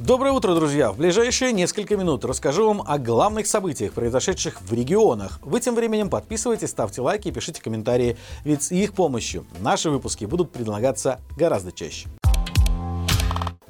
Доброе утро, друзья! В ближайшие несколько минут расскажу вам о главных событиях, произошедших в регионах. Вы тем временем подписывайтесь, ставьте лайки и пишите комментарии, ведь с их помощью наши выпуски будут предлагаться гораздо чаще.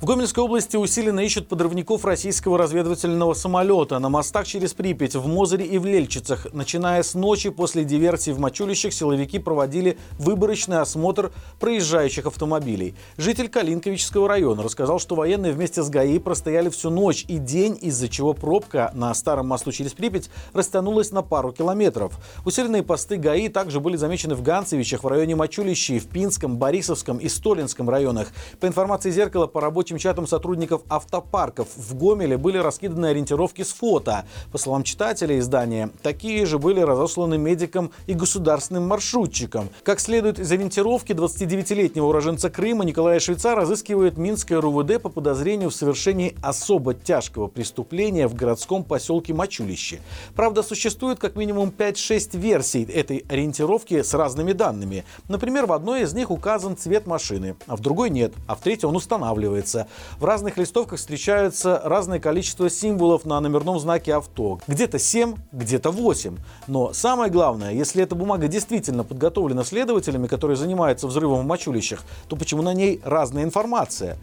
В Гомельской области усиленно ищут подрывников российского разведывательного самолета на мостах через Припять, в Мозыре и в Лельчицах. Начиная с ночи после диверсии в Мачулищах силовики проводили выборочный осмотр проезжающих автомобилей. Житель Калинковического района рассказал, что военные вместе с ГАИ простояли всю ночь и день, из-за чего пробка на старом мосту через Припять растянулась на пару километров. Усиленные посты ГАИ также были замечены в Ганцевичах, в районе Мачулищи, в Пинском, Борисовском и Столинском районах. По информации «Зеркала», по работе рабочим чатам сотрудников автопарков в Гомеле были раскиданы ориентировки с фото. По словам читателя издания, такие же были разосланы медикам и государственным маршрутчикам. Как следует из ориентировки, 29-летнего уроженца Крыма Николая Швейца разыскивает Минское РУВД по подозрению в совершении особо тяжкого преступления в городском поселке Мачулище. Правда, существует как минимум 5-6 версий этой ориентировки с разными данными. Например, в одной из них указан цвет машины, а в другой нет, а в третьей он устанавливается меняется. В разных листовках встречаются разное количество символов на номерном знаке авто. Где-то 7, где-то 8. Но самое главное, если эта бумага действительно подготовлена следователями, которые занимаются взрывом в мочулищах, то почему на ней разная информация?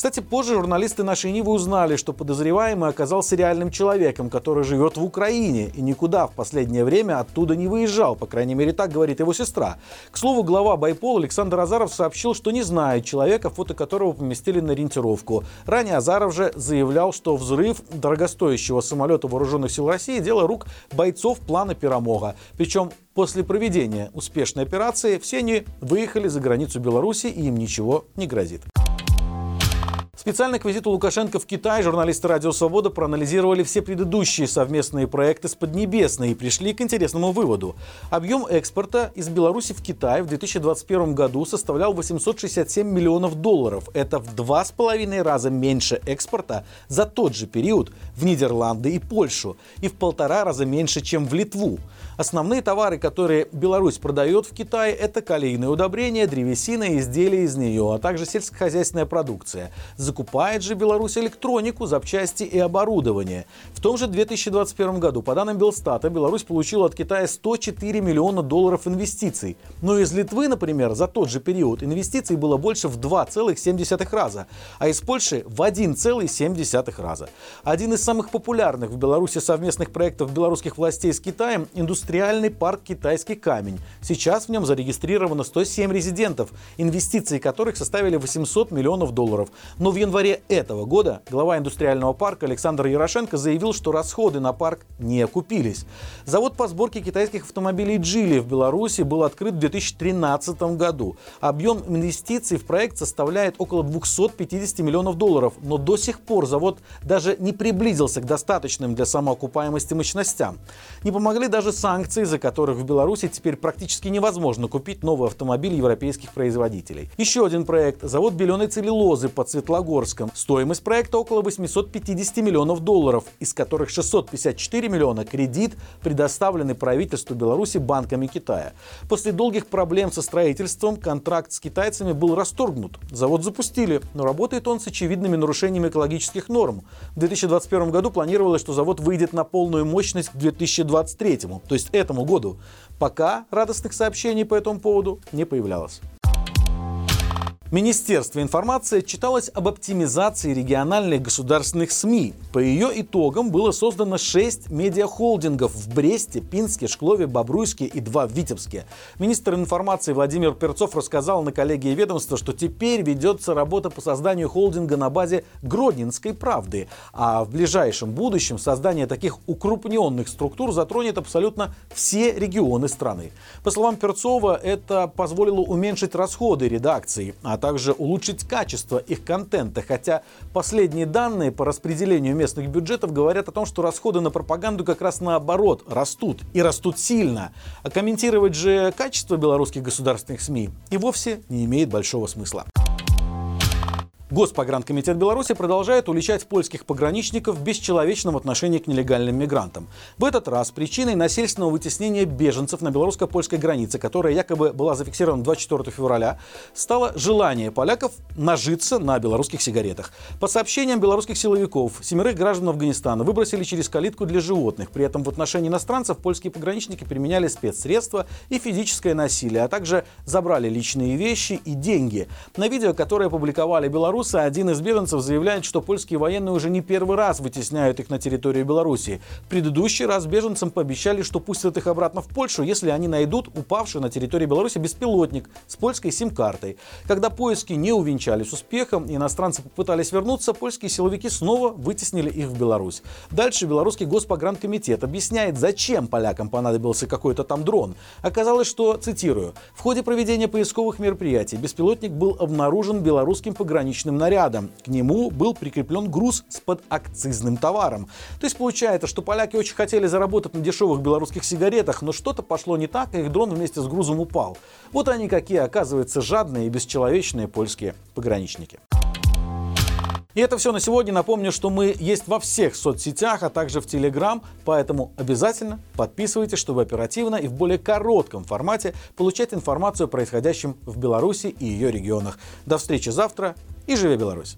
Кстати, позже журналисты нашей Нивы узнали, что подозреваемый оказался реальным человеком, который живет в Украине и никуда в последнее время оттуда не выезжал, по крайней мере так говорит его сестра. К слову, глава Байпол Александр Азаров сообщил, что не знает человека, фото которого поместили на ориентировку. Ранее Азаров же заявлял, что взрыв дорогостоящего самолета вооруженных сил России – дело рук бойцов плана Пирамога. Причем После проведения успешной операции все они выехали за границу Беларуси и им ничего не грозит. Специально к визиту Лукашенко в Китай журналисты «Радио Свобода» проанализировали все предыдущие совместные проекты с Поднебесной и пришли к интересному выводу. Объем экспорта из Беларуси в Китай в 2021 году составлял 867 миллионов долларов. Это в два с половиной раза меньше экспорта за тот же период в Нидерланды и Польшу и в полтора раза меньше, чем в Литву. Основные товары, которые Беларусь продает в Китае, это калийные удобрения, древесина и изделия из нее, а также сельскохозяйственная продукция. Закупает же Беларусь электронику, запчасти и оборудование. В том же 2021 году, по данным Белстата, Беларусь получила от Китая 104 миллиона долларов инвестиций. Но из Литвы, например, за тот же период инвестиций было больше в 2,7 раза, а из Польши в 1,7 раза. Один из самых популярных в Беларуси совместных проектов белорусских властей с Китаем – индустриальный парк «Китайский камень». Сейчас в нем зарегистрировано 107 резидентов, инвестиции которых составили 800 миллионов долларов. Но в январе этого года глава индустриального парка Александр Ярошенко заявил, что расходы на парк не окупились. Завод по сборке китайских автомобилей «Джили» в Беларуси был открыт в 2013 году. Объем инвестиций в проект составляет около 250 миллионов долларов, но до сих пор завод даже не приблизился к достаточным для самоокупаемости мощностям. Не помогли даже санкции из-за которых в Беларуси теперь практически невозможно купить новый автомобиль европейских производителей. Еще один проект – завод беленой целлюлозы под Светлогорском. Стоимость проекта около 850 миллионов долларов, из которых 654 миллиона кредит, предоставленный правительству Беларуси банками Китая. После долгих проблем со строительством контракт с китайцами был расторгнут. Завод запустили, но работает он с очевидными нарушениями экологических норм. В 2021 году планировалось, что завод выйдет на полную мощность к 2023, то есть этому году, пока радостных сообщений по этому поводу не появлялось. Министерство информации отчиталось об оптимизации региональных государственных СМИ. По ее итогам было создано 6 медиахолдингов в Бресте, Пинске, Шклове, Бобруйске и два в Витебске. Министр информации Владимир Перцов рассказал на коллегии ведомства, что теперь ведется работа по созданию холдинга на базе Гродненской правды. А в ближайшем будущем создание таких укрупненных структур затронет абсолютно все регионы страны. По словам Перцова, это позволило уменьшить расходы редакции, а также улучшить качество их контента, хотя последние данные по распределению местных бюджетов говорят о том, что расходы на пропаганду как раз наоборот растут, и растут сильно. А комментировать же качество белорусских государственных СМИ и вовсе не имеет большого смысла. Госпогранкомитет Беларуси продолжает уличать польских пограничников в бесчеловечном отношении к нелегальным мигрантам. В этот раз причиной насильственного вытеснения беженцев на белорусско-польской границе, которая якобы была зафиксирована 24 февраля, стало желание поляков нажиться на белорусских сигаретах. По сообщениям белорусских силовиков, семерых граждан Афганистана выбросили через калитку для животных. При этом в отношении иностранцев польские пограничники применяли спецсредства и физическое насилие, а также забрали личные вещи и деньги. На видео, которое опубликовали белорусы, Беларуса один из беженцев заявляет, что польские военные уже не первый раз вытесняют их на территорию Беларуси. В предыдущий раз беженцам пообещали, что пустят их обратно в Польшу, если они найдут упавший на территории Беларуси беспилотник с польской сим-картой. Когда поиски не увенчались успехом, иностранцы попытались вернуться, польские силовики снова вытеснили их в Беларусь. Дальше белорусский госпогранкомитет объясняет, зачем полякам понадобился какой-то там дрон. Оказалось, что, цитирую, в ходе проведения поисковых мероприятий беспилотник был обнаружен белорусским пограничным личным нарядом. К нему был прикреплен груз с подакцизным товаром. То есть получается, что поляки очень хотели заработать на дешевых белорусских сигаретах, но что-то пошло не так, и их дрон вместе с грузом упал. Вот они какие, оказывается, жадные и бесчеловечные польские пограничники. И это все на сегодня. Напомню, что мы есть во всех соцсетях, а также в Телеграм, поэтому обязательно подписывайтесь, чтобы оперативно и в более коротком формате получать информацию о происходящем в Беларуси и ее регионах. До встречи завтра и живи Беларусь!